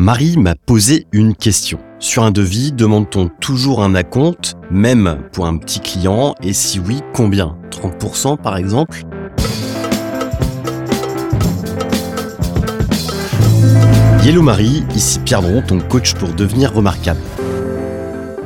Marie m'a posé une question. Sur un devis, demande-t-on toujours un acompte, même pour un petit client? Et si oui, combien? 30% par exemple? Hello Marie, ici Pierre Dron, ton coach pour devenir remarquable.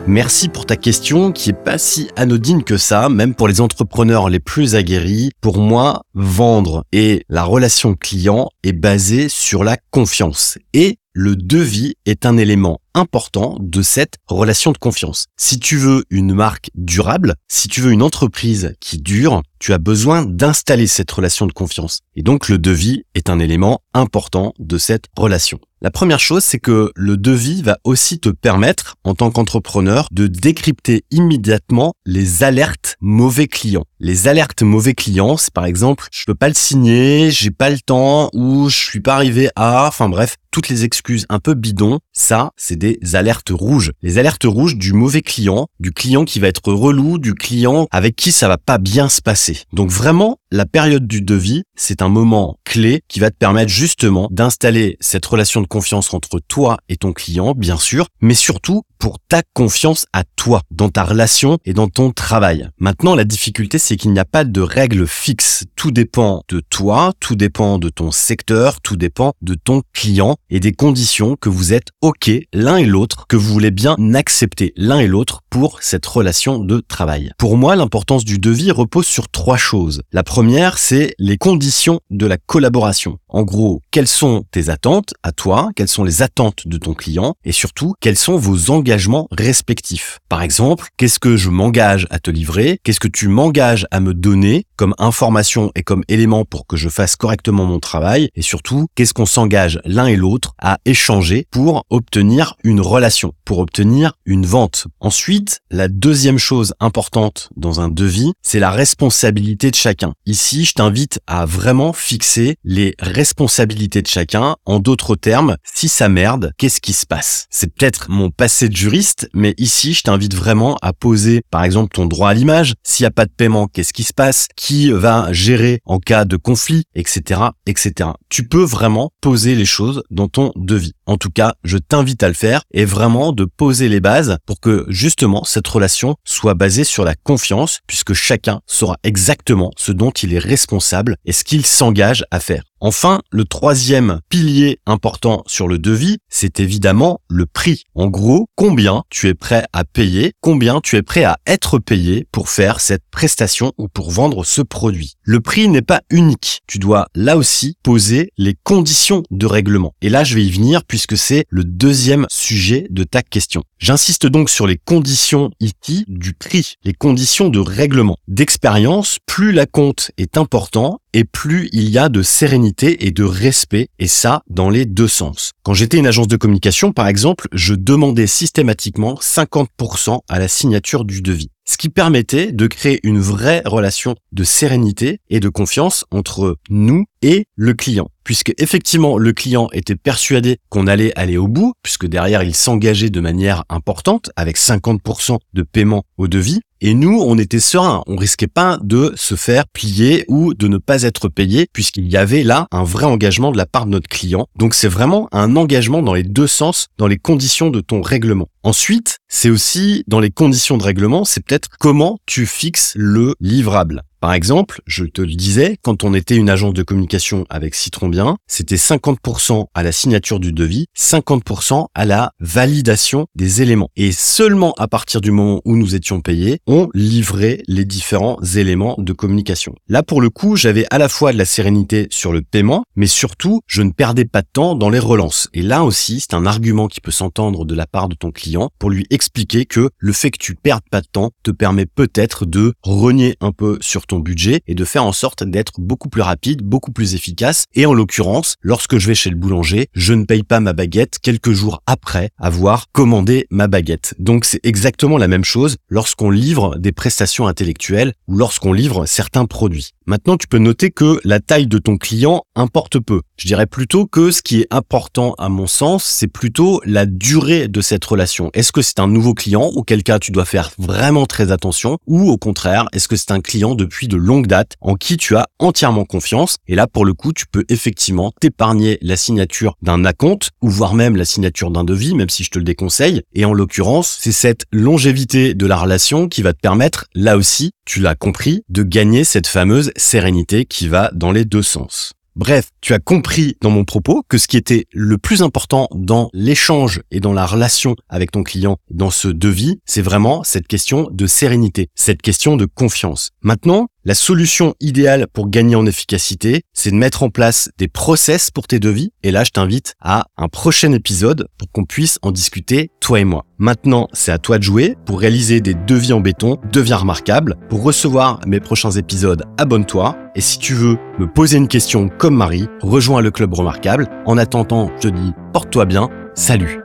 Merci pour ta question qui est pas si anodine que ça, même pour les entrepreneurs les plus aguerris. Pour moi, vendre et la relation client est basée sur la confiance. Et le devis est un élément important de cette relation de confiance. Si tu veux une marque durable, si tu veux une entreprise qui dure, tu as besoin d'installer cette relation de confiance. Et donc le devis est un élément important de cette relation. La première chose, c'est que le devis va aussi te permettre, en tant qu'entrepreneur, de décrypter immédiatement les alertes mauvais clients. Les alertes mauvais clients, c'est par exemple, je peux pas le signer, j'ai pas le temps, ou je suis pas arrivé à, enfin bref, toutes les excuses un peu bidons, ça, c'est des alertes rouges. Les alertes rouges du mauvais client, du client qui va être relou, du client avec qui ça va pas bien se passer. Donc vraiment, la période du devis, c'est un moment clé qui va te permettre justement d'installer cette relation de confiance entre toi et ton client, bien sûr, mais surtout pour ta confiance à toi, dans ta relation et dans ton travail. Maintenant, la difficulté, c'est qu'il n'y a pas de règle fixe. Tout dépend de toi, tout dépend de ton secteur, tout dépend de ton client et des conditions que vous êtes OK l'un et l'autre, que vous voulez bien accepter l'un et l'autre pour cette relation de travail. Pour moi, l'importance du devis repose sur trois choses. C'est les conditions de la collaboration. En gros, quelles sont tes attentes à toi, quelles sont les attentes de ton client et surtout, quels sont vos engagements respectifs. Par exemple, qu'est-ce que je m'engage à te livrer, qu'est-ce que tu m'engages à me donner comme information et comme élément pour que je fasse correctement mon travail et surtout, qu'est-ce qu'on s'engage l'un et l'autre à échanger pour obtenir une relation, pour obtenir une vente. Ensuite, la deuxième chose importante dans un devis, c'est la responsabilité de chacun. Ici, je t'invite à vraiment fixer les responsabilités de chacun. En d'autres termes, si ça merde, qu'est-ce qui se passe? C'est peut-être mon passé de juriste, mais ici, je t'invite vraiment à poser, par exemple, ton droit à l'image. S'il n'y a pas de paiement, qu'est-ce qui se passe? Qui va gérer en cas de conflit, etc., etc. Tu peux vraiment poser les choses dans ton devis. En tout cas, je t'invite à le faire et vraiment de poser les bases pour que justement cette relation soit basée sur la confiance puisque chacun saura exactement ce dont il est responsable et ce qu'il s'engage à faire. Enfin, le troisième pilier important sur le devis, c'est évidemment le prix. En gros, combien tu es prêt à payer, combien tu es prêt à être payé pour faire cette prestation ou pour vendre ce produit. Le prix n'est pas unique. Tu dois là aussi poser les conditions de règlement. Et là, je vais y venir puisque c'est le deuxième sujet de ta question. J'insiste donc sur les conditions IT du prix, les conditions de règlement. D'expérience, plus la compte est important et plus il y a de sérénité et de respect, et ça dans les deux sens. Quand j'étais une agence de communication, par exemple, je demandais systématiquement 50% à la signature du devis ce qui permettait de créer une vraie relation de sérénité et de confiance entre nous et le client. Puisque effectivement le client était persuadé qu'on allait aller au bout, puisque derrière il s'engageait de manière importante avec 50% de paiement au devis, et nous, on était serein. On risquait pas de se faire plier ou de ne pas être payé puisqu'il y avait là un vrai engagement de la part de notre client. Donc c'est vraiment un engagement dans les deux sens, dans les conditions de ton règlement. Ensuite, c'est aussi dans les conditions de règlement, c'est peut-être comment tu fixes le livrable. Par exemple, je te le disais, quand on était une agence de communication avec Citron Bien, c'était 50% à la signature du devis, 50% à la validation des éléments. Et seulement à partir du moment où nous étions payés, on livrait les différents éléments de communication. Là, pour le coup, j'avais à la fois de la sérénité sur le paiement, mais surtout, je ne perdais pas de temps dans les relances. Et là aussi, c'est un argument qui peut s'entendre de la part de ton client pour lui expliquer que le fait que tu perdes pas de temps te permet peut-être de renier un peu sur budget et de faire en sorte d'être beaucoup plus rapide, beaucoup plus efficace. Et en l'occurrence, lorsque je vais chez le boulanger, je ne paye pas ma baguette quelques jours après avoir commandé ma baguette. Donc c'est exactement la même chose lorsqu'on livre des prestations intellectuelles ou lorsqu'on livre certains produits. Maintenant, tu peux noter que la taille de ton client importe peu. Je dirais plutôt que ce qui est important à mon sens, c'est plutôt la durée de cette relation. Est-ce que c'est un nouveau client, auquel cas tu dois faire vraiment très attention, ou au contraire, est-ce que c'est un client depuis de longue date, en qui tu as entièrement confiance. Et là, pour le coup, tu peux effectivement t'épargner la signature d'un acompte ou voire même la signature d'un devis, même si je te le déconseille. Et en l'occurrence, c'est cette longévité de la relation qui va te permettre, là aussi, tu l'as compris, de gagner cette fameuse sérénité qui va dans les deux sens. Bref, tu as compris dans mon propos que ce qui était le plus important dans l'échange et dans la relation avec ton client dans ce devis, c'est vraiment cette question de sérénité, cette question de confiance. Maintenant, la solution idéale pour gagner en efficacité, c'est de mettre en place des process pour tes devis. Et là, je t'invite à un prochain épisode pour qu'on puisse en discuter, toi et moi. Maintenant, c'est à toi de jouer. Pour réaliser des devis en béton, deviens remarquable. Pour recevoir mes prochains épisodes, abonne-toi. Et si tu veux me poser une question comme Marie, rejoins le club remarquable. En attendant, je te dis, porte-toi bien. Salut